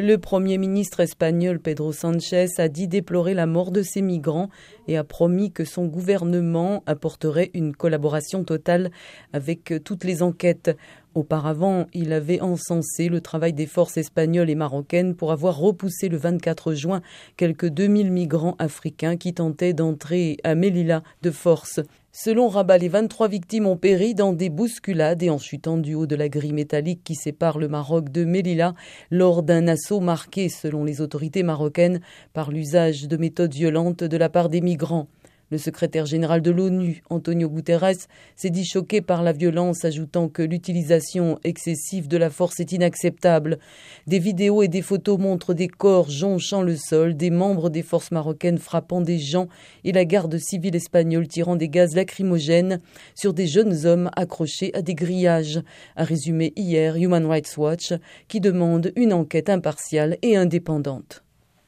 Le Premier ministre espagnol Pedro Sanchez a dit déplorer la mort de ces migrants et a promis que son gouvernement apporterait une collaboration totale avec toutes les enquêtes. Auparavant, il avait encensé le travail des forces espagnoles et marocaines pour avoir repoussé le 24 juin quelques 2000 migrants africains qui tentaient d'entrer à Melilla de force. Selon Rabat, les 23 victimes ont péri dans des bousculades et en chutant du haut de la grille métallique qui sépare le Maroc de Melilla lors d'un assaut marqué, selon les autorités marocaines, par l'usage de méthodes violentes de la part des migrants. Le secrétaire général de l'ONU, Antonio Guterres, s'est dit choqué par la violence, ajoutant que l'utilisation excessive de la force est inacceptable. Des vidéos et des photos montrent des corps jonchant le sol, des membres des forces marocaines frappant des gens et la garde civile espagnole tirant des gaz lacrymogènes sur des jeunes hommes accrochés à des grillages, a résumé hier Human Rights Watch, qui demande une enquête impartiale et indépendante.